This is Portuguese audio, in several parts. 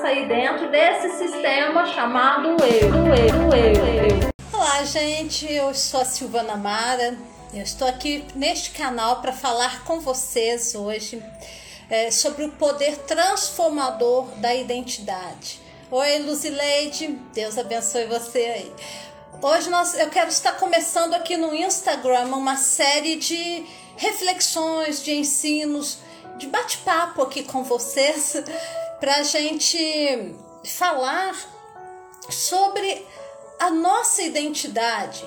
passa aí dentro desse sistema chamado eu, eu, eu, eu. Olá, gente. Eu sou a Silvana Mara. Eu estou aqui neste canal para falar com vocês hoje é, sobre o poder transformador da identidade. Oi, Luzileide. Deus abençoe você aí. Hoje nós, eu quero estar começando aqui no Instagram uma série de reflexões, de ensinos, de bate-papo aqui com vocês para a gente falar sobre a nossa identidade.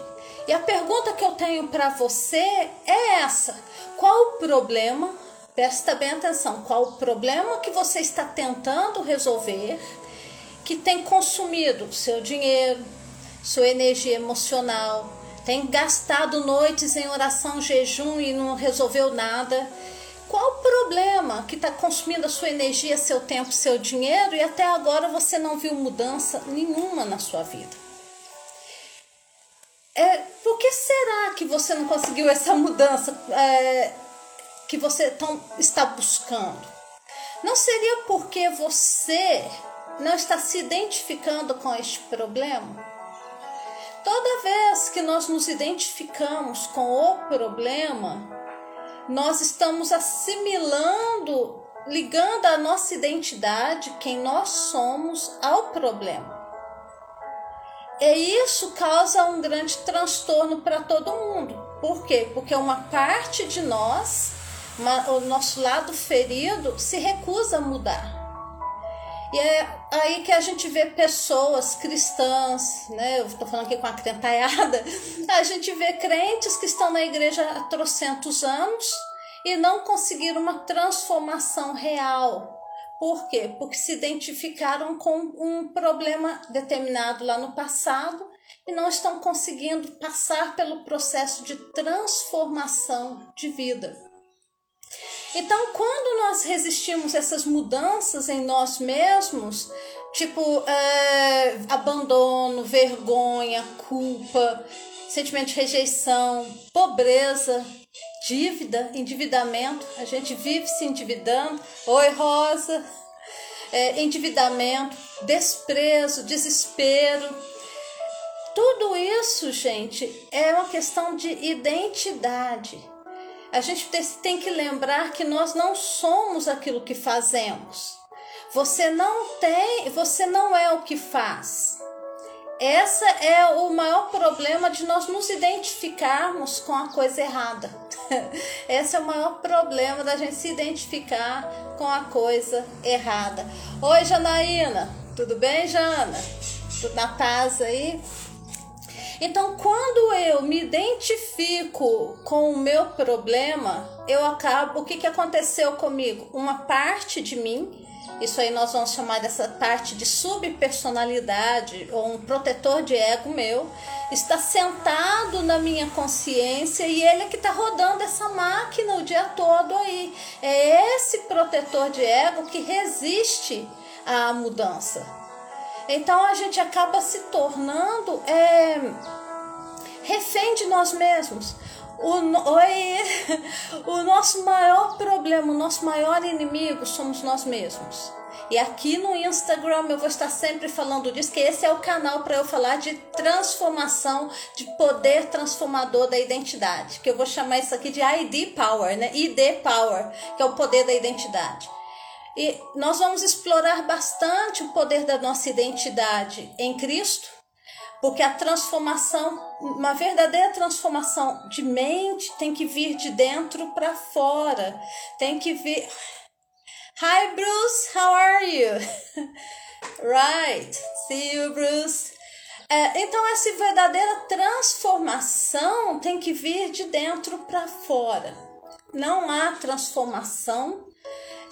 E a pergunta que eu tenho para você é essa: qual o problema? Presta bem atenção, qual o problema que você está tentando resolver que tem consumido seu dinheiro, sua energia emocional, tem gastado noites em oração, jejum e não resolveu nada qual o problema que está consumindo a sua energia, seu tempo, seu dinheiro e até agora você não viu mudança nenhuma na sua vida? É, por que será que você não conseguiu essa mudança é, que você tão, está buscando? Não seria porque você não está se identificando com este problema? Toda vez que nós nos identificamos com o problema, nós estamos assimilando, ligando a nossa identidade, quem nós somos, ao problema. E isso causa um grande transtorno para todo mundo. Por quê? Porque uma parte de nós, uma, o nosso lado ferido, se recusa a mudar. E é aí que a gente vê pessoas cristãs, né? Eu estou falando aqui com a crentaiada, a gente vê crentes que estão na igreja há trocentos anos e não conseguiram uma transformação real. Por quê? Porque se identificaram com um problema determinado lá no passado e não estão conseguindo passar pelo processo de transformação de vida. Então, quando nós resistimos a essas mudanças em nós mesmos, tipo é, abandono, vergonha, culpa, sentimento de rejeição, pobreza, dívida, endividamento, a gente vive se endividando. Oi, Rosa. É, endividamento, desprezo, desespero. Tudo isso, gente, é uma questão de identidade a gente tem que lembrar que nós não somos aquilo que fazemos. Você não tem, você não é o que faz. Essa é o maior problema de nós nos identificarmos com a coisa errada. Esse é o maior problema da gente se identificar com a coisa errada. Oi, Janaína, tudo bem, Jana? Tudo na paz aí? Então, quando eu me identifico com o meu problema, eu acabo. O que, que aconteceu comigo? Uma parte de mim, isso aí nós vamos chamar dessa parte de subpersonalidade ou um protetor de ego meu, está sentado na minha consciência e ele é que está rodando essa máquina o dia todo aí. É esse protetor de ego que resiste à mudança. Então a gente acaba se tornando é, refém de nós mesmos. O, o, o nosso maior problema, o nosso maior inimigo somos nós mesmos. E aqui no Instagram eu vou estar sempre falando disso, que esse é o canal para eu falar de transformação, de poder transformador da identidade, que eu vou chamar isso aqui de ID Power, né? ID Power, que é o poder da identidade. E nós vamos explorar bastante o poder da nossa identidade em Cristo, porque a transformação, uma verdadeira transformação de mente tem que vir de dentro para fora. Tem que vir Hi Bruce, how are you? right. See you, Bruce. É, então essa verdadeira transformação tem que vir de dentro para fora. Não há transformação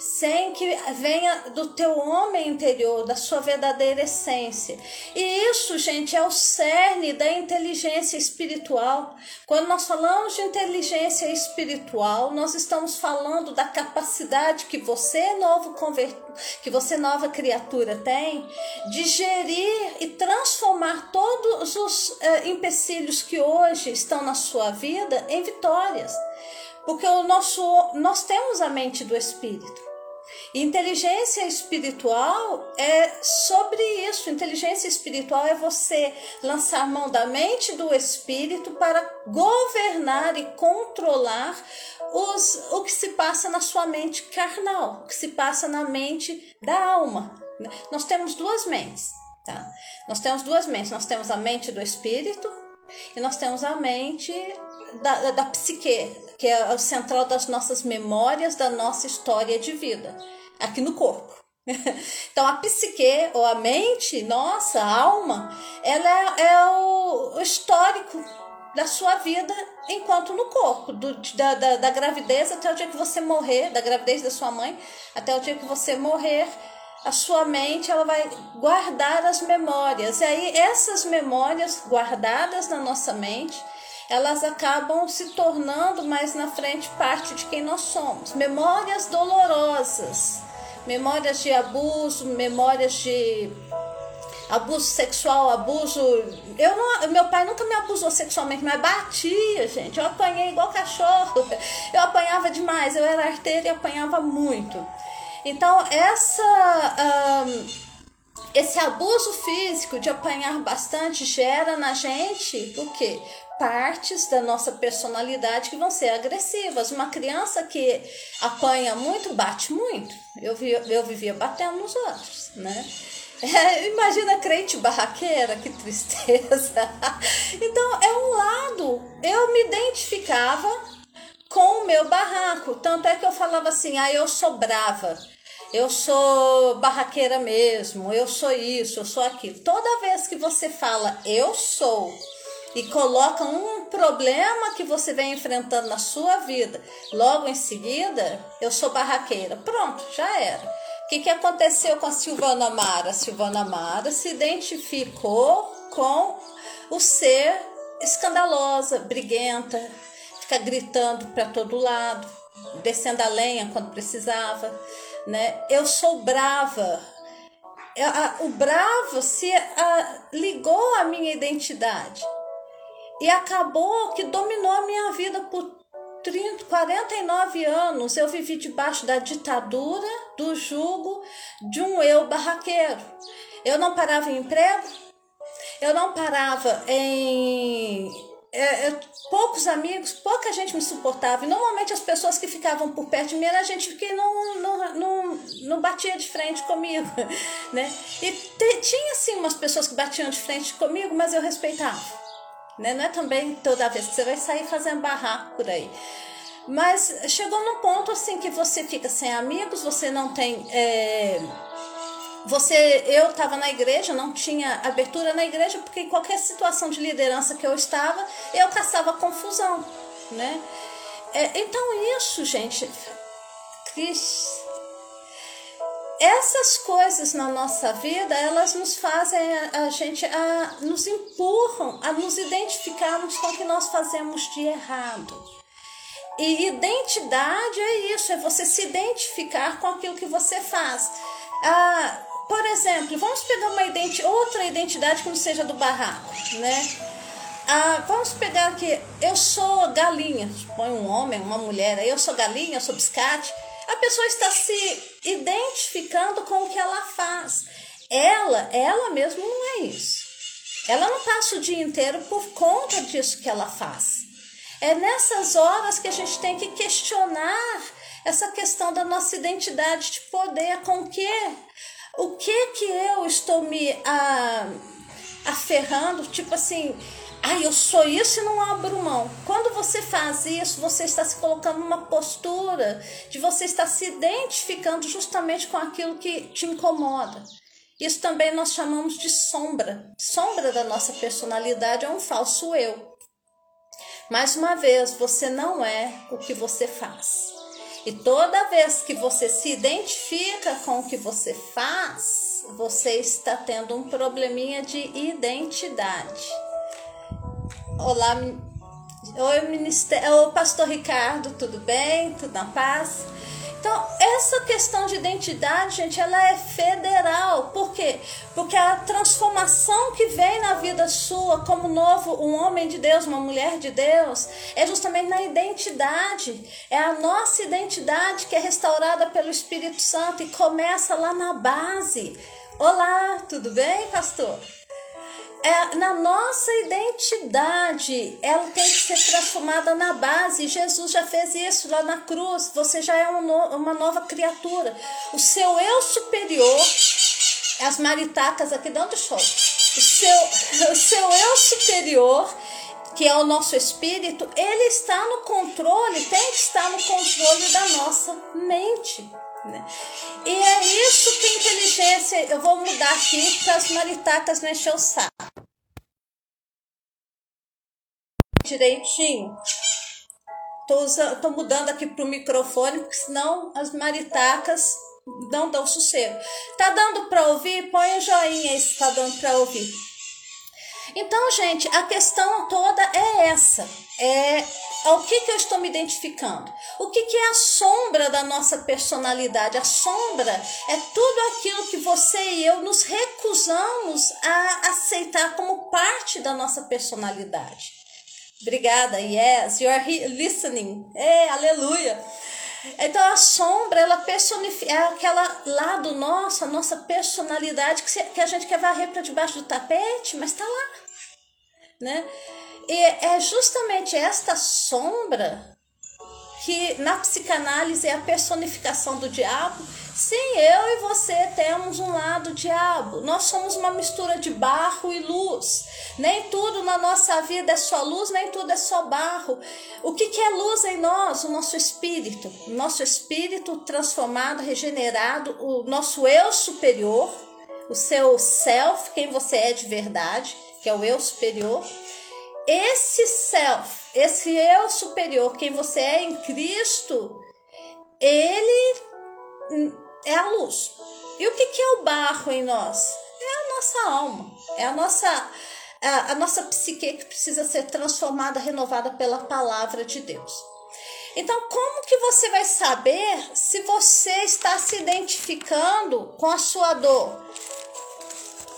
sem que venha do teu homem interior, da sua verdadeira essência. E isso, gente, é o cerne da inteligência espiritual. Quando nós falamos de inteligência espiritual, nós estamos falando da capacidade que você novo convert... que você nova criatura tem de gerir e transformar todos os eh, empecilhos que hoje estão na sua vida em vitórias. Porque o nosso nós temos a mente do espírito. Inteligência espiritual é sobre isso. Inteligência espiritual é você lançar mão da mente do espírito para governar e controlar os, o que se passa na sua mente carnal, o que se passa na mente da alma. Nós temos duas mentes, tá? Nós temos duas mentes. Nós temos a mente do espírito e nós temos a mente da, da, da psique, que é o central das nossas memórias, da nossa história de vida aqui no corpo. Então a psique ou a mente, nossa, a alma, ela é, é o, histórico da sua vida enquanto no corpo, do, da, da, da gravidez até o dia que você morrer, da gravidez da sua mãe até o dia que você morrer, a sua mente ela vai guardar as memórias. E aí essas memórias guardadas na nossa mente, elas acabam se tornando mais na frente parte de quem nós somos. Memórias dolorosas memórias de abuso, memórias de abuso sexual, abuso. Eu não, meu pai nunca me abusou sexualmente, mas batia, gente. Eu apanhei igual cachorro. Eu apanhava demais. Eu era arteira e apanhava muito. Então essa esse abuso físico de apanhar bastante gera na gente o quê? partes da nossa personalidade que vão ser agressivas. Uma criança que apanha muito, bate muito. Eu, vi, eu vivia batendo nos outros, né? É, imagina crente barraqueira, que tristeza. Então, é um lado. Eu me identificava com o meu barraco. Tanto é que eu falava assim: ah, eu sou brava, eu sou barraqueira mesmo, eu sou isso, eu sou aquilo. Toda vez que você fala eu sou e coloca um problema que você vem enfrentando na sua vida, logo em seguida, eu sou barraqueira. Pronto, já era. O que, que aconteceu com a Silvana Mara? A Silvana Mara se identificou com o ser escandalosa, briguenta, fica gritando para todo lado, descendo a lenha quando precisava, né? Eu sou brava. O bravo se ligou à minha identidade. E acabou que dominou a minha vida por 30, 49 anos. Eu vivi debaixo da ditadura, do jugo de um eu barraqueiro. Eu não parava em emprego, eu não parava em é, é, poucos amigos, pouca gente me suportava. E normalmente as pessoas que ficavam por perto de mim era gente que não, não, não, não batia de frente comigo. Né? E te, tinha sim umas pessoas que batiam de frente comigo, mas eu respeitava. Né? Não é também toda vez que você vai sair fazendo barraco por aí. Mas chegou num ponto assim que você fica sem amigos, você não tem. É, você, eu estava na igreja, não tinha abertura na igreja, porque em qualquer situação de liderança que eu estava, eu caçava confusão, né? É, então isso, gente, Cris, essas coisas na nossa vida, elas nos fazem a, a gente, a, nos empurram a nos identificarmos com o que nós fazemos de errado. E identidade é isso, é você se identificar com aquilo que você faz. Ah, por exemplo, vamos pegar uma identi outra identidade que não seja do barraco, né? Ah, vamos pegar aqui, eu sou galinha, põe um homem, uma mulher, eu sou galinha, eu sou biscate a pessoa está se identificando com o que ela faz. Ela, ela mesmo não é isso. Ela não passa o dia inteiro por conta disso que ela faz. É nessas horas que a gente tem que questionar essa questão da nossa identidade de poder, com que o que que eu estou me ah, aferrando, tipo assim, ah, eu sou isso e não abro mão. Quando você faz isso, você está se colocando numa postura de você estar se identificando justamente com aquilo que te incomoda. Isso também nós chamamos de sombra. Sombra da nossa personalidade é um falso eu. Mais uma vez, você não é o que você faz. E toda vez que você se identifica com o que você faz, você está tendo um probleminha de identidade. Olá, oi, ministério, oi, pastor Ricardo, tudo bem? Tudo na paz? Então, essa questão de identidade, gente, ela é federal. Por quê? Porque a transformação que vem na vida sua como novo, um homem de Deus, uma mulher de Deus, é justamente na identidade. É a nossa identidade que é restaurada pelo Espírito Santo e começa lá na base. Olá, tudo bem, pastor? É, na nossa identidade, ela tem que ser transformada na base. Jesus já fez isso lá na cruz. Você já é um no, uma nova criatura. O seu eu superior, as maritacas aqui dando show. O seu, o seu eu superior, que é o nosso espírito, ele está no controle, tem que estar no controle da nossa mente. Né? E é isso que inteligência. Eu vou mudar aqui para as maritacas encher o saco. Direitinho. Tô, usando, tô mudando aqui pro microfone, porque senão as maritacas não dão sossego. Tá dando para ouvir? Põe o joinha aí se tá dando para ouvir. Então, gente, a questão toda é essa. É ao que, que eu estou me identificando? O que, que é a sombra da nossa personalidade? A sombra é tudo aquilo que você e eu nos recusamos a aceitar como parte da nossa personalidade. Obrigada, yes, you are listening. É, aleluia. Então a sombra, ela personifica, é aquela lado nosso, a nossa personalidade que a gente quer varrer para debaixo do tapete, mas está lá. Né? E é justamente esta sombra que na psicanálise é a personificação do diabo. Sim, eu e você temos um lado diabo. Nós somos uma mistura de barro e luz. Nem tudo na nossa vida é só luz, nem tudo é só barro. O que, que é luz em nós? O nosso espírito. O nosso espírito transformado, regenerado, o nosso eu superior, o seu self, quem você é de verdade, que é o eu superior esse self, esse eu superior, quem você é em Cristo, ele é a luz. E o que, é o barro em nós? É a nossa alma, é a nossa, a nossa psique que precisa ser transformada, renovada pela palavra de Deus. Então, como que você vai saber se você está se identificando com a sua dor?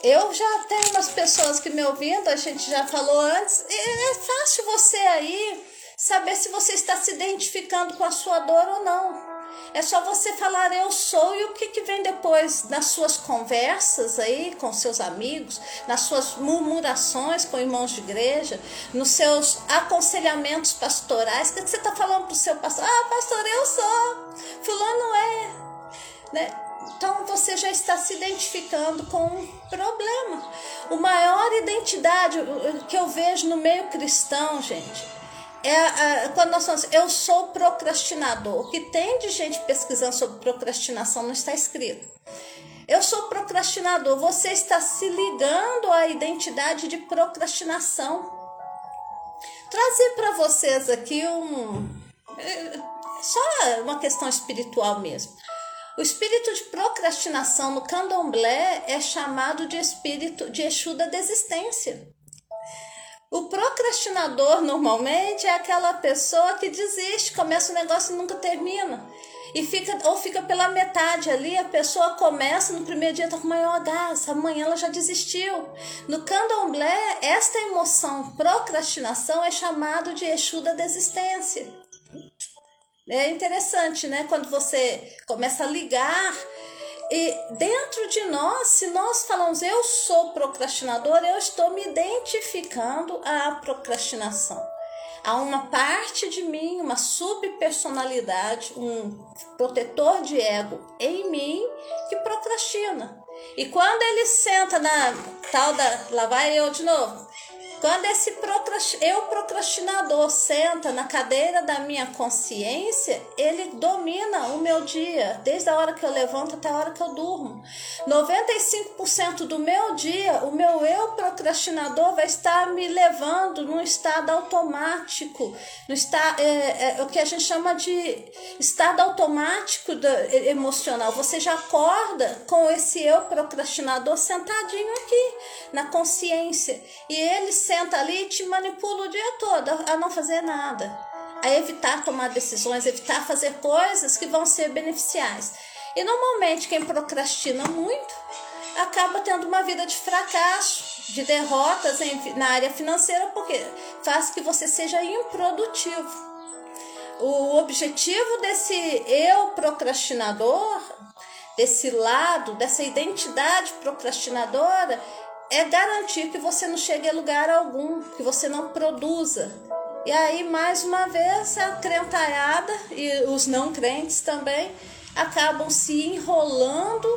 Eu já tenho umas pessoas que me ouvindo, a gente já falou antes, é fácil você aí saber se você está se identificando com a sua dor ou não. É só você falar eu sou e o que, que vem depois nas suas conversas aí com seus amigos, nas suas murmurações com irmãos de igreja, nos seus aconselhamentos pastorais. O que, que você está falando para o seu pastor? Ah, pastor, eu sou. Fulano é. Né? Então você já está se identificando com um problema. O maior identidade que eu vejo no meio cristão, gente, é quando nós falamos, eu sou procrastinador. O que tem de gente pesquisando sobre procrastinação não está escrito. Eu sou procrastinador. Você está se ligando à identidade de procrastinação. Trazer para vocês aqui um. É, só uma questão espiritual mesmo. O espírito de procrastinação no candomblé é chamado de espírito de Exu da desistência. O procrastinador normalmente é aquela pessoa que desiste, começa o negócio e nunca termina. E fica, ou fica pela metade ali, a pessoa começa, no primeiro dia tá com maior gás, amanhã ela já desistiu. No candomblé, esta emoção procrastinação é chamado de Exu da desistência. É interessante, né? Quando você começa a ligar e dentro de nós, se nós falamos eu sou procrastinador, eu estou me identificando à procrastinação. Há uma parte de mim, uma subpersonalidade, um protetor de ego em mim que procrastina. E quando ele senta na tal da. Lá vai eu de novo quando esse eu procrastinador senta na cadeira da minha consciência, ele domina o meu dia, desde a hora que eu levanto até a hora que eu durmo. 95% do meu dia, o meu eu procrastinador vai estar me levando num estado automático, no estado, é, é, o que a gente chama de estado automático do, emocional. Você já acorda com esse eu procrastinador sentadinho aqui na consciência e ele senta ali e te manipula o dia todo a não fazer nada. a evitar tomar decisões, evitar fazer coisas que vão ser beneficiais. E normalmente quem procrastina muito acaba tendo uma vida de fracasso, de derrotas em, na área financeira, porque faz que você seja improdutivo. O objetivo desse eu procrastinador, desse lado, dessa identidade procrastinadora, é garantir que você não chegue a lugar algum, que você não produza. E aí, mais uma vez, a crentalhada e os não crentes também acabam se enrolando,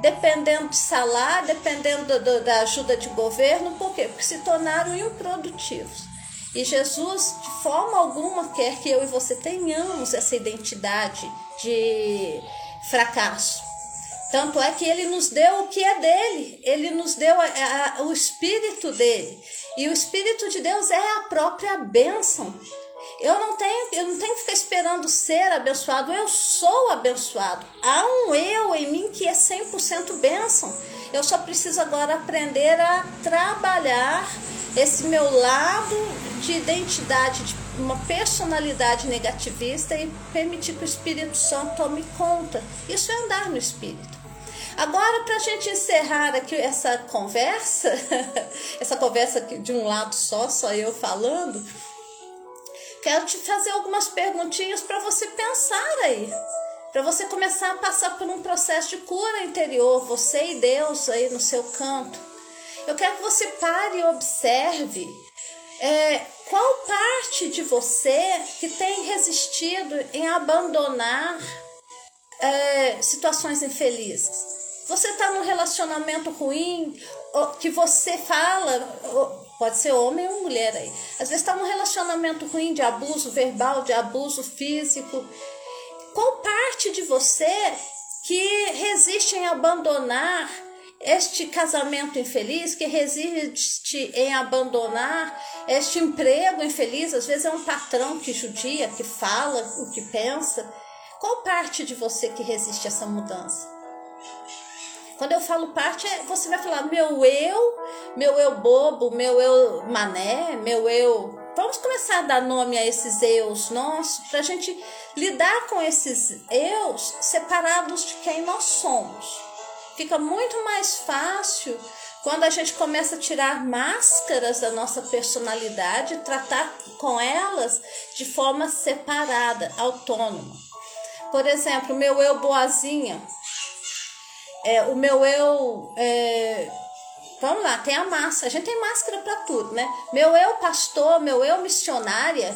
dependendo de salário, dependendo do, da ajuda de governo, por quê? Porque se tornaram improdutivos. E Jesus, de forma alguma, quer que eu e você tenhamos essa identidade de fracasso. Tanto é que ele nos deu o que é dele, ele nos deu a, a, o Espírito dele. E o Espírito de Deus é a própria bênção. Eu não tenho, eu não tenho que ficar esperando ser abençoado, eu sou abençoado. Há um eu em mim que é 100% bênção. Eu só preciso agora aprender a trabalhar esse meu lado de identidade, de uma personalidade negativista e permitir que o Espírito Santo tome conta. Isso é andar no Espírito. Agora, para a gente encerrar aqui essa conversa, essa conversa de um lado só, só eu falando, quero te fazer algumas perguntinhas para você pensar aí. Para você começar a passar por um processo de cura interior, você e Deus aí no seu canto. Eu quero que você pare e observe é, qual parte de você que tem resistido em abandonar é, situações infelizes. Você está num relacionamento ruim, que você fala, pode ser homem ou mulher aí. Às vezes está num relacionamento ruim de abuso verbal, de abuso físico. Qual parte de você que resiste em abandonar este casamento infeliz, que resiste em abandonar este emprego infeliz, às vezes é um patrão que judia, que fala o que pensa. Qual parte de você que resiste a essa mudança? Quando eu falo parte, é, você vai falar meu eu, meu eu bobo, meu eu mané, meu eu. Vamos começar a dar nome a esses eus nossos para a gente lidar com esses eus separados de quem nós somos. Fica muito mais fácil quando a gente começa a tirar máscaras da nossa personalidade, tratar com elas de forma separada, autônoma. Por exemplo, meu eu boazinha, é, o meu eu. É, vamos lá, tem a massa. A gente tem máscara para tudo, né? Meu eu pastor, meu eu missionária.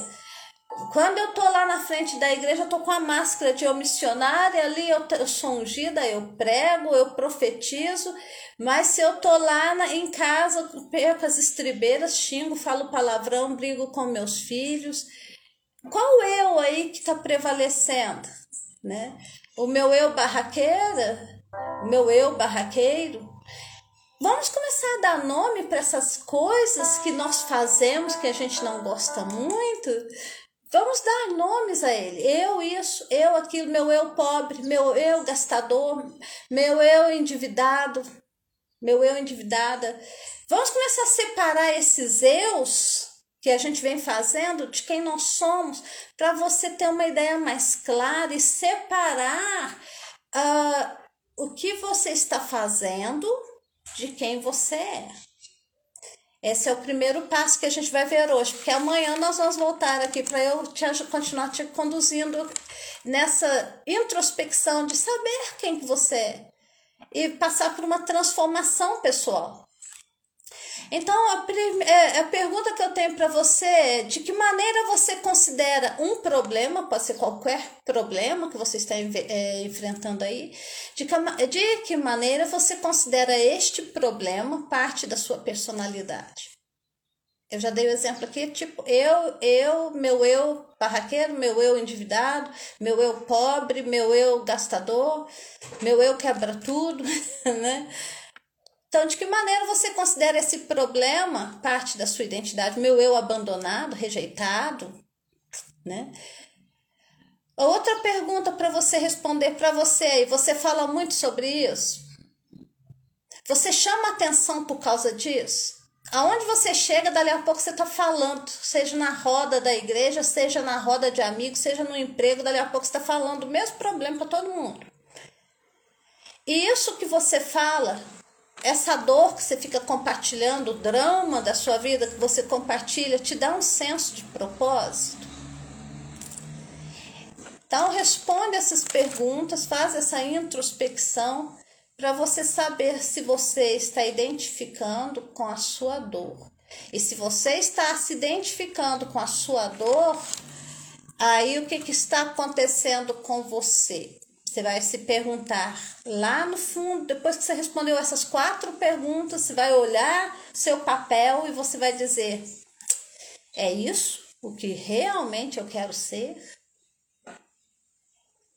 Quando eu tô lá na frente da igreja, eu tô com a máscara de eu missionária, ali eu, eu sou ungida, eu prego, eu profetizo, mas se eu tô lá na, em casa, perco as estribeiras, xingo, falo palavrão, brigo com meus filhos. Qual eu aí que tá prevalecendo, né? O meu eu barraqueira, meu eu barraqueiro. Vamos começar a dar nome para essas coisas que nós fazemos que a gente não gosta muito. Vamos dar nomes a ele. Eu isso, eu aquilo, meu eu pobre, meu eu gastador, meu eu endividado, meu eu endividada. Vamos começar a separar esses eus que a gente vem fazendo de quem nós somos, para você ter uma ideia mais clara e separar uh, o que você está fazendo de quem você é. Esse é o primeiro passo que a gente vai ver hoje, porque amanhã nós vamos voltar aqui para eu te, continuar te conduzindo nessa introspecção de saber quem que você é e passar por uma transformação pessoal. Então, a, é, a pergunta que eu tenho para você é: de que maneira você considera um problema, pode ser qualquer problema que você está é, enfrentando aí, de que, de que maneira você considera este problema parte da sua personalidade? Eu já dei o exemplo aqui, tipo, eu, eu, meu eu barraqueiro, meu eu endividado, meu eu pobre, meu eu gastador, meu eu quebra tudo, né? Então, de que maneira você considera esse problema parte da sua identidade? Meu eu abandonado, rejeitado, né? Outra pergunta para você responder para você, e você fala muito sobre isso. Você chama atenção por causa disso? Aonde você chega, dali a pouco você está falando, seja na roda da igreja, seja na roda de amigos, seja no emprego, dali a pouco você está falando o mesmo problema para todo mundo. E isso que você fala, essa dor que você fica compartilhando, o drama da sua vida que você compartilha, te dá um senso de propósito? Então, responde essas perguntas, faz essa introspecção para você saber se você está identificando com a sua dor. E se você está se identificando com a sua dor, aí o que, que está acontecendo com você? Você vai se perguntar lá no fundo, depois que você respondeu essas quatro perguntas, você vai olhar seu papel e você vai dizer: é isso o que realmente eu quero ser?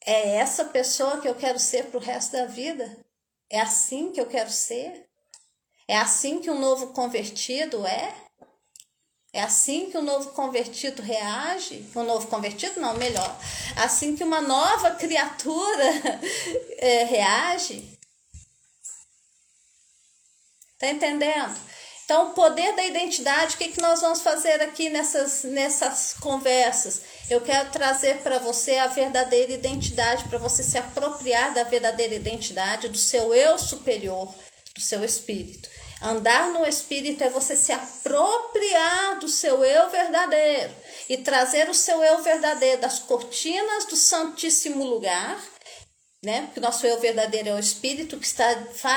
É essa pessoa que eu quero ser para o resto da vida? É assim que eu quero ser? É assim que um novo convertido é? É assim que o um novo convertido reage? Um novo convertido, não, melhor. Assim que uma nova criatura é, reage? Tá entendendo? Então, o poder da identidade, o que, que nós vamos fazer aqui nessas, nessas conversas? Eu quero trazer para você a verdadeira identidade, para você se apropriar da verdadeira identidade do seu eu superior, do seu espírito. Andar no espírito é você se apropriar do seu eu verdadeiro e trazer o seu eu verdadeiro das cortinas do santíssimo lugar né? Porque nosso eu verdadeiro é o Espírito que está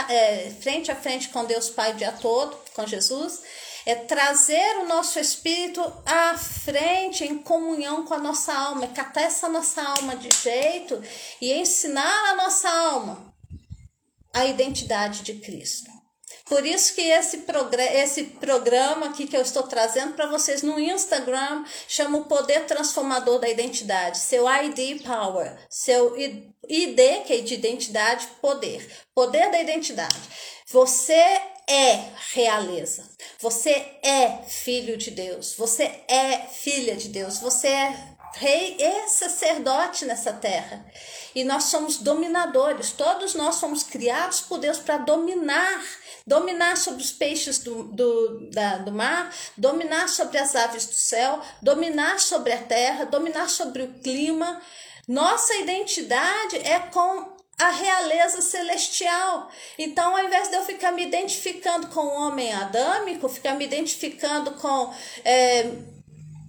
é, frente a frente com Deus Pai o dia todo, com Jesus. É trazer o nosso espírito à frente, em comunhão com a nossa alma, é catar essa nossa alma de jeito e ensinar a nossa alma a identidade de Cristo. Por isso que esse, esse programa aqui que eu estou trazendo para vocês no Instagram chama o Poder Transformador da Identidade, seu ID Power, seu ID, que é de identidade, poder. Poder da identidade. Você é realeza. Você é filho de Deus. Você é filha de Deus. Você é rei e sacerdote nessa terra. E nós somos dominadores. Todos nós somos criados por Deus para dominar dominar sobre os peixes do, do, da, do mar, dominar sobre as aves do céu, dominar sobre a terra, dominar sobre o clima. Nossa identidade é com a realeza celestial. Então, ao invés de eu ficar me identificando com o homem adâmico, ficar me identificando com. É,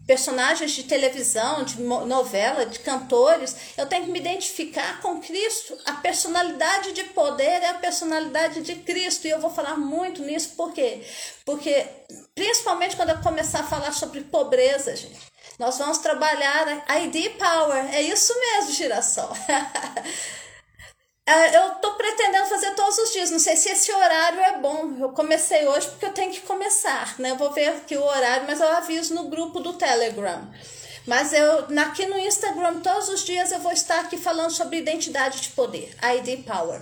personagens de televisão, de novela, de cantores, eu tenho que me identificar com Cristo. A personalidade de poder é a personalidade de Cristo. E eu vou falar muito nisso, por quê? Porque, principalmente quando eu começar a falar sobre pobreza, gente, nós vamos trabalhar a ID Power. É isso mesmo, girassol. É, eu tô pretendendo fazer todos os dias. Não sei se esse horário é bom. Eu comecei hoje porque eu tenho que começar, né? Eu vou ver aqui o horário, mas eu aviso no grupo do Telegram. Mas eu aqui no Instagram todos os dias eu vou estar aqui falando sobre identidade de poder, ID Power.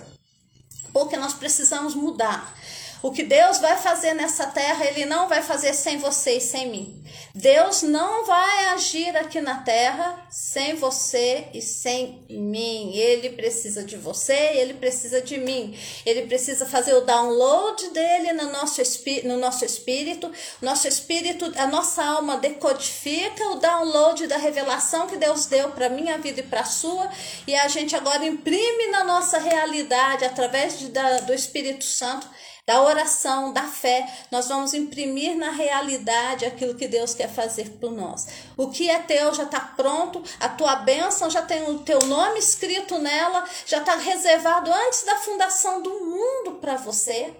Porque nós precisamos mudar. O que Deus vai fazer nessa terra, Ele não vai fazer sem você e sem mim. Deus não vai agir aqui na terra sem você e sem mim. Ele precisa de você, ele precisa de mim. Ele precisa fazer o download dele no nosso, no nosso espírito. Nosso espírito, a nossa alma decodifica o download da revelação que Deus deu para minha vida e para a sua. E a gente agora imprime na nossa realidade através de, da, do Espírito Santo da oração, da fé, nós vamos imprimir na realidade aquilo que Deus quer fazer por nós. O que é teu já está pronto, a tua bênção já tem o teu nome escrito nela, já está reservado antes da fundação do mundo para você.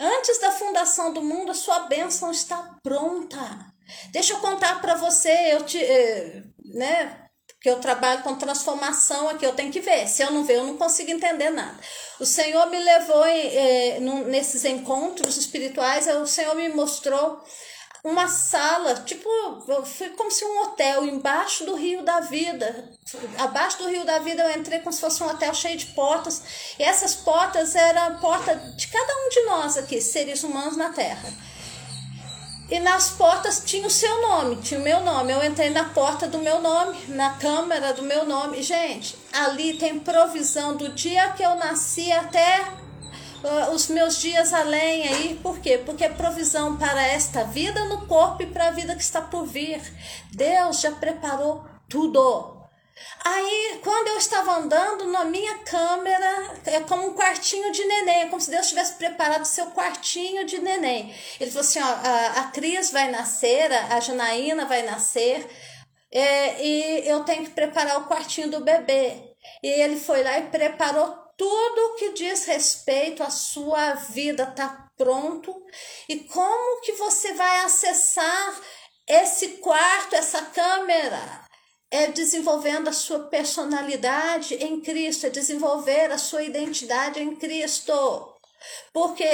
Antes da fundação do mundo, a sua bênção está pronta. Deixa eu contar para você, eu te, eh, né, que eu trabalho com transformação aqui, eu tenho que ver. Se eu não ver, eu não consigo entender nada. O Senhor me levou eh, nesses encontros espirituais, o Senhor me mostrou uma sala, tipo, foi como se um hotel embaixo do rio da vida. Abaixo do rio da vida eu entrei como se fosse um hotel cheio de portas. E essas portas eram a porta de cada um de nós aqui, seres humanos na Terra. E nas portas tinha o seu nome, tinha o meu nome. Eu entrei na porta do meu nome, na câmera do meu nome. Gente, ali tem provisão do dia que eu nasci até uh, os meus dias além aí, por quê? Porque é provisão para esta vida no corpo e para a vida que está por vir. Deus já preparou tudo. Aí, quando eu estava andando na minha câmera, é como um quartinho de neném, é como se Deus tivesse preparado seu quartinho de neném. Ele falou assim: ó, a, a Cris vai nascer, a Janaína vai nascer, é, e eu tenho que preparar o quartinho do bebê. E ele foi lá e preparou tudo que diz respeito à sua vida, tá pronto. E como que você vai acessar esse quarto, essa câmera? É desenvolvendo a sua personalidade em Cristo, é desenvolver a sua identidade em Cristo. Porque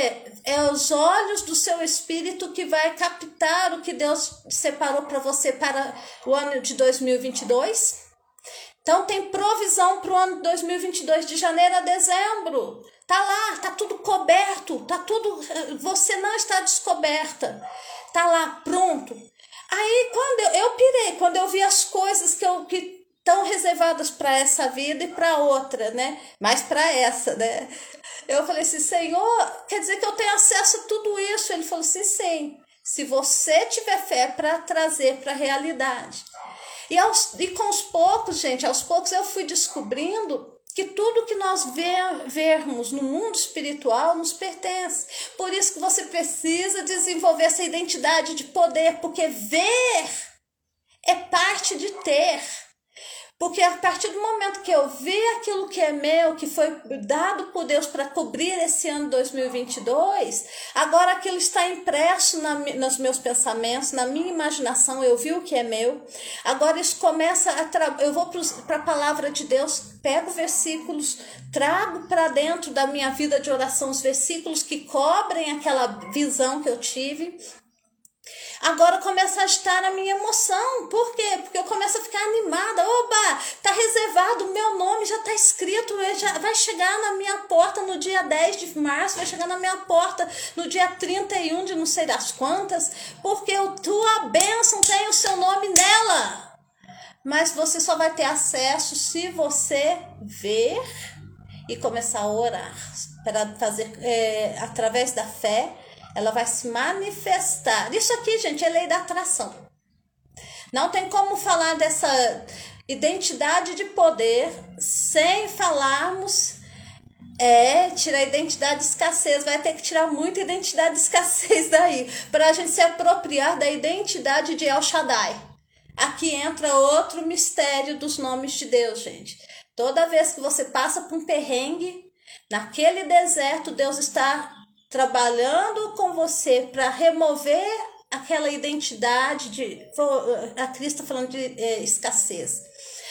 é os olhos do seu espírito que vai captar o que Deus separou para você para o ano de 2022. Então tem provisão para o ano de 2022 de janeiro a dezembro. Tá lá, tá tudo coberto, tá tudo, você não está descoberta. Tá lá pronto. Aí quando eu, eu pirei, quando eu vi as coisas que eu que estão reservadas para essa vida e para outra, né? Mas para essa, né? Eu falei assim, Senhor, quer dizer que eu tenho acesso a tudo isso? Ele falou assim, sim. Se você tiver fé para trazer para a realidade. E, aos, e com os poucos, gente, aos poucos eu fui descobrindo que tudo que nós ver, vermos no mundo espiritual nos pertence. Por isso que você precisa desenvolver essa identidade de poder, porque ver é parte de ter. Porque a partir do momento que eu vi aquilo que é meu, que foi dado por Deus para cobrir esse ano 2022, agora aquilo está impresso na, nos meus pensamentos, na minha imaginação, eu vi o que é meu. Agora isso começa a. Eu vou para a palavra de Deus, pego versículos, trago para dentro da minha vida de oração os versículos que cobrem aquela visão que eu tive Agora começa a estar a minha emoção. Por quê? Porque eu começo a ficar animada. Oba, tá reservado, meu nome já tá escrito, já vai chegar na minha porta no dia 10 de março, vai chegar na minha porta no dia 31 de não sei das quantas, porque a tua bênção tem o seu nome nela. Mas você só vai ter acesso se você ver e começar a orar para fazer é, através da fé ela vai se manifestar. Isso aqui, gente, é lei da atração. Não tem como falar dessa identidade de poder sem falarmos é, tirar a identidade de escassez, vai ter que tirar muita identidade de escassez daí, para a gente se apropriar da identidade de El Shaddai. Aqui entra outro mistério dos nomes de Deus, gente. Toda vez que você passa por um perrengue, naquele deserto, Deus está trabalhando com você para remover aquela identidade de. A Cris está falando de é, escassez.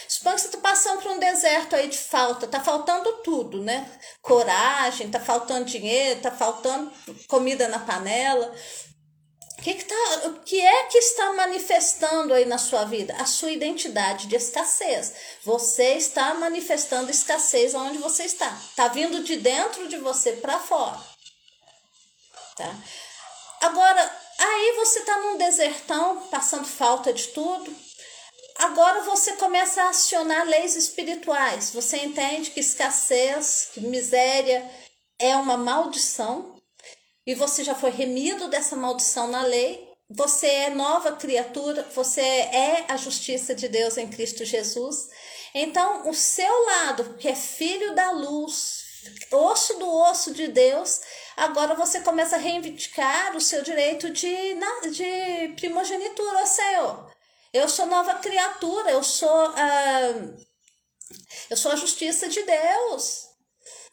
Suponha que você está passando por um deserto aí de falta, tá faltando tudo, né? Coragem, tá faltando dinheiro, tá faltando comida na panela. O que, que, tá, o que é que está manifestando aí na sua vida? A sua identidade de escassez. Você está manifestando escassez onde você está. Está vindo de dentro de você para fora tá? Agora, aí você tá num desertão, passando falta de tudo. Agora você começa a acionar leis espirituais. Você entende que escassez, que miséria é uma maldição e você já foi remido dessa maldição na lei. Você é nova criatura, você é a justiça de Deus em Cristo Jesus. Então, o seu lado, que é filho da luz, osso do osso de Deus, agora você começa a reivindicar o seu direito de, de primogenitura, Senhor. Eu sou nova criatura, eu sou, uh, eu sou a justiça de Deus.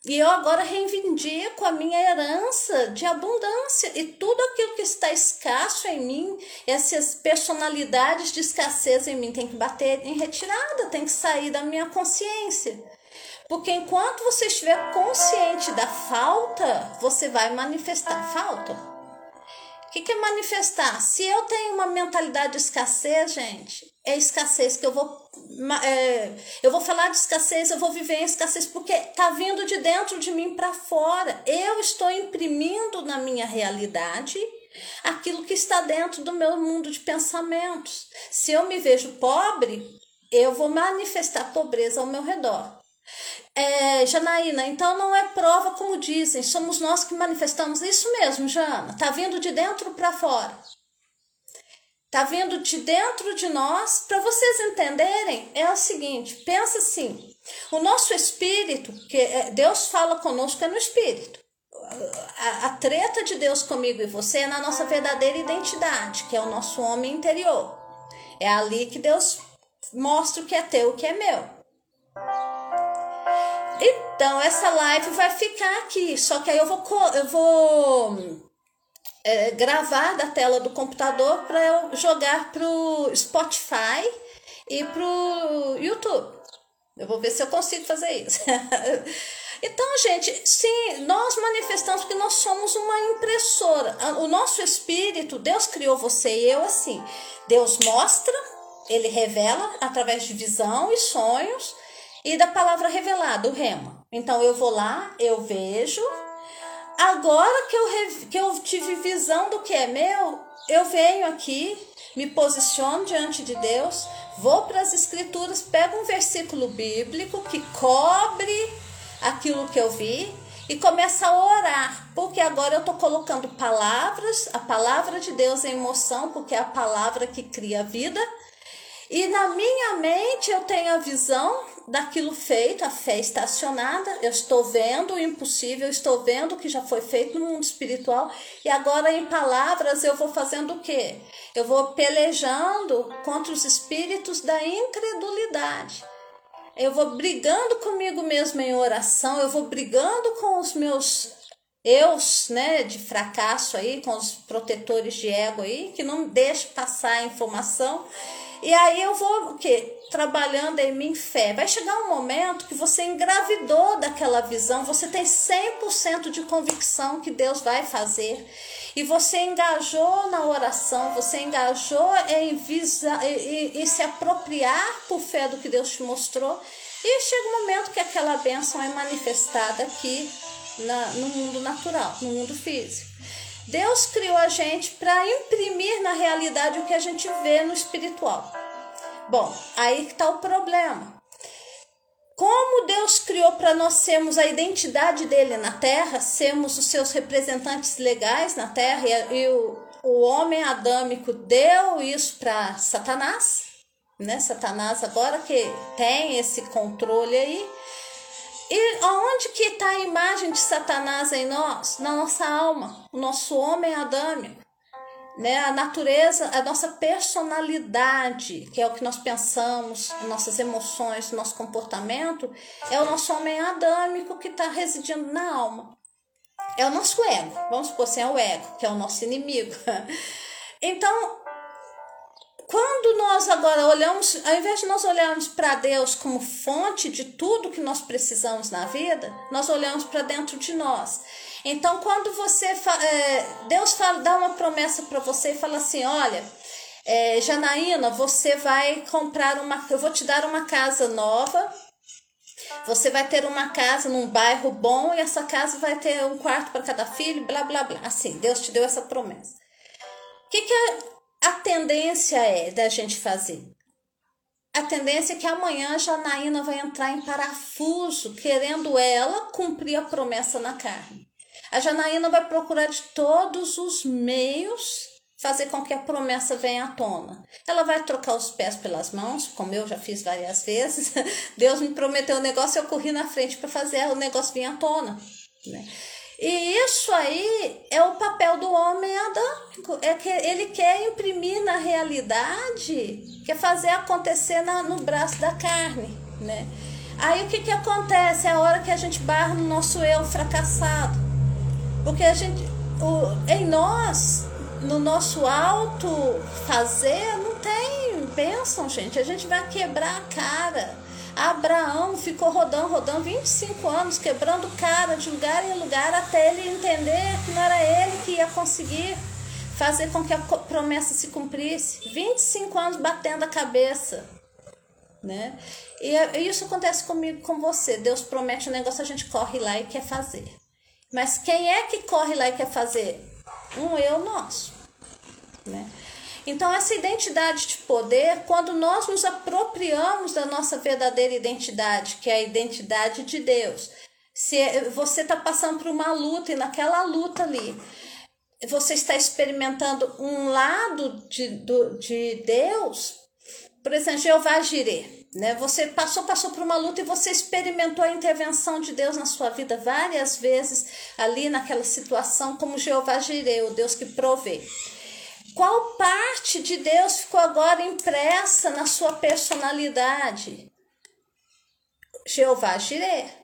E eu agora reivindico a minha herança de abundância e tudo aquilo que está escasso em mim, essas personalidades de escassez em mim tem que bater em retirada, tem que sair da minha consciência. Porque enquanto você estiver consciente da falta, você vai manifestar falta. O que, que é manifestar? Se eu tenho uma mentalidade de escassez, gente, é escassez que eu vou. É, eu vou falar de escassez, eu vou viver em escassez, porque tá vindo de dentro de mim para fora. Eu estou imprimindo na minha realidade aquilo que está dentro do meu mundo de pensamentos. Se eu me vejo pobre, eu vou manifestar pobreza ao meu redor. É, Janaína, então não é prova como dizem, somos nós que manifestamos. Isso mesmo, Jana, tá vindo de dentro para fora. Tá vindo de dentro de nós. Para vocês entenderem, é o seguinte: pensa assim, o nosso espírito, que é, Deus fala conosco é no espírito. A, a treta de Deus comigo e você é na nossa verdadeira identidade, que é o nosso homem interior. É ali que Deus mostra o que é teu, o que é meu. Então, essa live vai ficar aqui, só que aí eu vou, eu vou é, gravar da tela do computador para eu jogar pro Spotify e pro YouTube. Eu vou ver se eu consigo fazer isso. então, gente, sim, nós manifestamos que nós somos uma impressora. O nosso espírito, Deus criou você e eu assim. Deus mostra, ele revela através de visão e sonhos e da palavra revelada, o rema. Então eu vou lá, eu vejo. Agora que eu, que eu tive visão do que é meu, eu venho aqui, me posiciono diante de Deus, vou para as escrituras, pego um versículo bíblico que cobre aquilo que eu vi e começo a orar, porque agora eu estou colocando palavras, a palavra de Deus em emoção, porque é a palavra que cria vida. E na minha mente eu tenho a visão daquilo feito, a fé estacionada, eu estou vendo o impossível, estou vendo o que já foi feito no mundo espiritual, e agora em palavras eu vou fazendo o quê? Eu vou pelejando contra os espíritos da incredulidade. Eu vou brigando comigo mesmo em oração, eu vou brigando com os meus eus, né, de fracasso aí, com os protetores de ego aí, que não deixam passar a informação. E aí eu vou o quê? Trabalhando em mim fé. Vai chegar um momento que você engravidou daquela visão, você tem 100% de convicção que Deus vai fazer. E você engajou na oração, você engajou em, visa, em, em se apropriar por fé do que Deus te mostrou. E chega um momento que aquela bênção é manifestada aqui na, no mundo natural, no mundo físico. Deus criou a gente para imprimir na realidade o que a gente vê no espiritual. Bom, aí que está o problema. Como Deus criou para nós sermos a identidade dele na terra, sermos os seus representantes legais na terra, e, o, o homem adâmico deu isso para Satanás, né? Satanás agora que tem esse controle aí, e aonde que está a imagem de Satanás em nós? Na nossa alma, o nosso homem adâmico. Né? A natureza, a nossa personalidade, que é o que nós pensamos, nossas emoções, nosso comportamento, é o nosso homem adâmico que está residindo na alma. É o nosso ego, vamos supor assim, é o ego, que é o nosso inimigo. Então, quando nós agora olhamos, ao invés de nós olharmos para Deus como fonte de tudo que nós precisamos na vida, nós olhamos para dentro de nós. Então, quando você é, Deus fala, dá uma promessa para você e fala assim: olha, é, Janaína, você vai comprar uma, eu vou te dar uma casa nova. Você vai ter uma casa num bairro bom e essa casa vai ter um quarto para cada filho, blá blá blá. Assim, Deus te deu essa promessa. O que, que é a tendência é da gente fazer? A tendência é que amanhã a Janaína vai entrar em parafuso, querendo ela cumprir a promessa na carne. A Janaína vai procurar de todos os meios fazer com que a promessa venha à tona. Ela vai trocar os pés pelas mãos, como eu já fiz várias vezes. Deus me prometeu um negócio, eu corri na frente para fazer o negócio vir à tona. Né? E isso aí é o papel do homem adâmico, é que ele quer imprimir na realidade, quer fazer acontecer na, no braço da carne, né? Aí o que que acontece? É a hora que a gente barra no nosso eu fracassado. Porque a gente, o, em nós, no nosso alto fazer, não tem bênção, gente. A gente vai quebrar a cara Abraão ficou rodando, rodando 25 anos, quebrando cara de lugar em lugar até ele entender que não era ele que ia conseguir fazer com que a promessa se cumprisse. 25 anos batendo a cabeça. Né? E isso acontece comigo, com você. Deus promete um negócio, a gente corre lá e quer fazer. Mas quem é que corre lá e quer fazer? Um eu nosso. Né? Então, essa identidade de poder, quando nós nos apropriamos da nossa verdadeira identidade, que é a identidade de Deus, se você está passando por uma luta e naquela luta ali, você está experimentando um lado de, do, de Deus, por exemplo, Jeová Jireh, né? Você passou, passou por uma luta e você experimentou a intervenção de Deus na sua vida várias vezes ali naquela situação, como Jeová Jireh, o Deus que provê. Qual parte de Deus ficou agora impressa na sua personalidade? Jeová Jireh.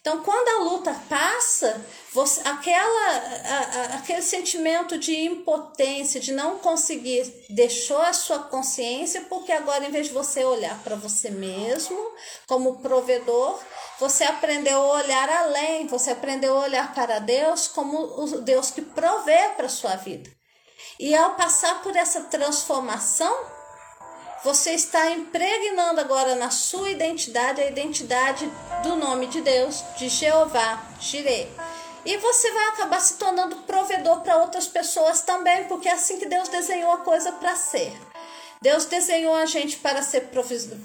Então, quando a luta passa, você, aquela, a, a, aquele sentimento de impotência, de não conseguir, deixou a sua consciência, porque agora, em vez de você olhar para você mesmo como provedor, você aprendeu a olhar além, você aprendeu a olhar para Deus como o Deus que provê para a sua vida. E ao passar por essa transformação, você está impregnando agora na sua identidade a identidade do nome de Deus, de Jeová, Jireh. E você vai acabar se tornando provedor para outras pessoas também, porque é assim que Deus desenhou a coisa para ser. Deus desenhou a gente para ser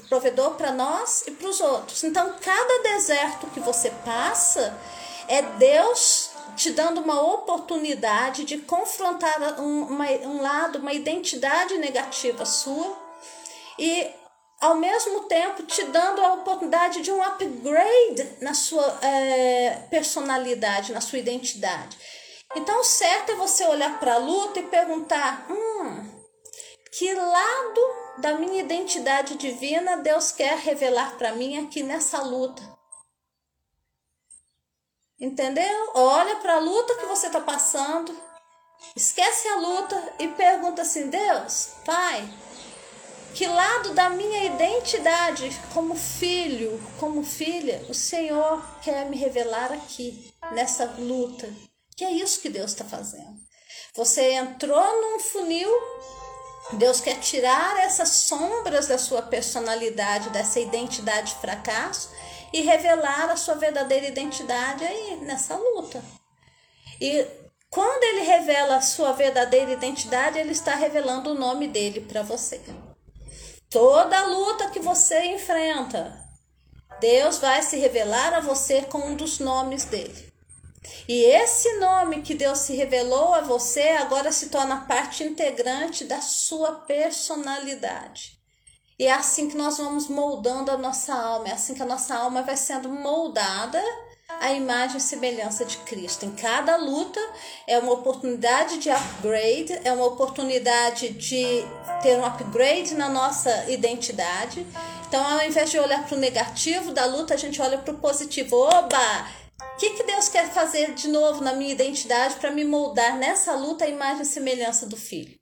provedor para nós e para os outros. Então, cada deserto que você passa é Deus te dando uma oportunidade de confrontar um, uma, um lado, uma identidade negativa sua e ao mesmo tempo te dando a oportunidade de um upgrade na sua é, personalidade, na sua identidade. Então, o certo é você olhar para a luta e perguntar: hum, que lado da minha identidade divina Deus quer revelar para mim aqui nessa luta? Entendeu? Olha para a luta que você está passando, esquece a luta e pergunta assim: Deus, Pai, que lado da minha identidade como filho, como filha, o Senhor quer me revelar aqui, nessa luta? Que é isso que Deus está fazendo. Você entrou num funil, Deus quer tirar essas sombras da sua personalidade, dessa identidade de fracasso e revelar a sua verdadeira identidade aí, nessa luta. E quando ele revela a sua verdadeira identidade, ele está revelando o nome dele para você. Toda luta que você enfrenta, Deus vai se revelar a você com um dos nomes dele. E esse nome que Deus se revelou a você agora se torna parte integrante da sua personalidade. E é assim que nós vamos moldando a nossa alma, é assim que a nossa alma vai sendo moldada a imagem e semelhança de Cristo. Em cada luta é uma oportunidade de upgrade, é uma oportunidade de ter um upgrade na nossa identidade. Então, ao invés de olhar para o negativo da luta, a gente olha para o positivo. Oba! O que, que Deus quer fazer de novo na minha identidade para me moldar nessa luta a imagem e semelhança do Filho?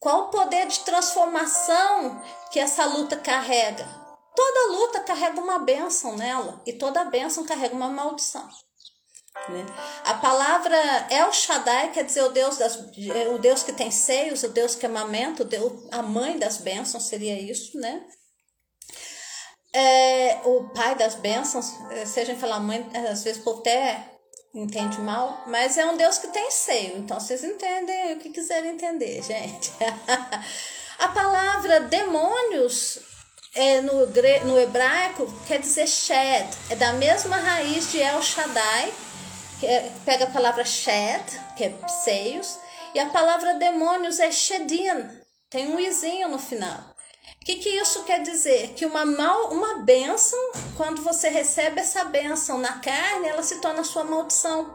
Qual o poder de transformação que essa luta carrega? Toda luta carrega uma bênção nela e toda bênção carrega uma maldição. Né? A palavra El Shaddai quer dizer o Deus, das, o Deus que tem seios, o Deus que amamenta, o Deus, a mãe das bênçãos seria isso, né? É, o pai das bênçãos, é, se a gente falar mãe, às vezes o até entende mal, mas é um Deus que tem seio, então vocês entendem o que quiserem entender, gente. a palavra demônios é, no, no hebraico quer dizer shed, é da mesma raiz de El Shaddai, que é, pega a palavra shed, que é seios, e a palavra demônios é shedin, tem um izinho no final. O que, que isso quer dizer? Que uma, mal, uma bênção, quando você recebe essa bênção na carne, ela se torna sua maldição.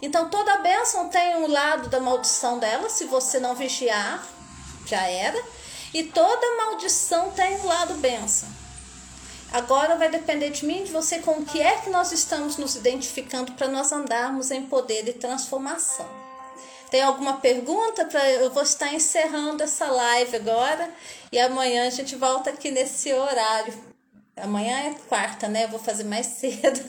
Então toda bênção tem um lado da maldição dela, se você não vigiar, já era. E toda maldição tem um lado benção. Agora vai depender de mim de você com o que é que nós estamos nos identificando para nós andarmos em poder e transformação. Tem alguma pergunta? Pra, eu vou estar encerrando essa live agora e amanhã a gente volta aqui nesse horário. Amanhã é quarta, né? Eu vou fazer mais cedo.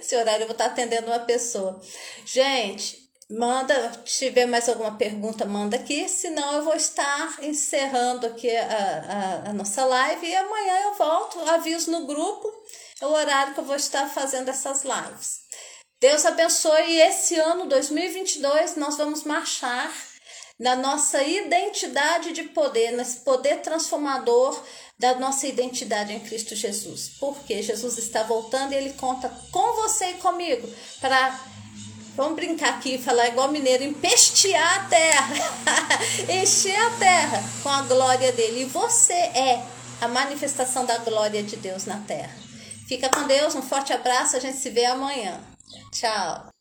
Esse horário eu vou estar atendendo uma pessoa. Gente, Manda, tiver mais alguma pergunta, manda aqui, senão eu vou estar encerrando aqui a, a, a, nossa live e amanhã eu volto, aviso no grupo, o horário que eu vou estar fazendo essas lives. Deus abençoe e esse ano 2022 nós vamos marchar na nossa identidade de poder, nesse poder transformador da nossa identidade em Cristo Jesus. Porque Jesus está voltando e ele conta com você e comigo para Vamos brincar aqui, falar igual mineiro, empestear a terra, encher a terra com a glória dele. E você é a manifestação da glória de Deus na terra. Fica com Deus, um forte abraço, a gente se vê amanhã. 照。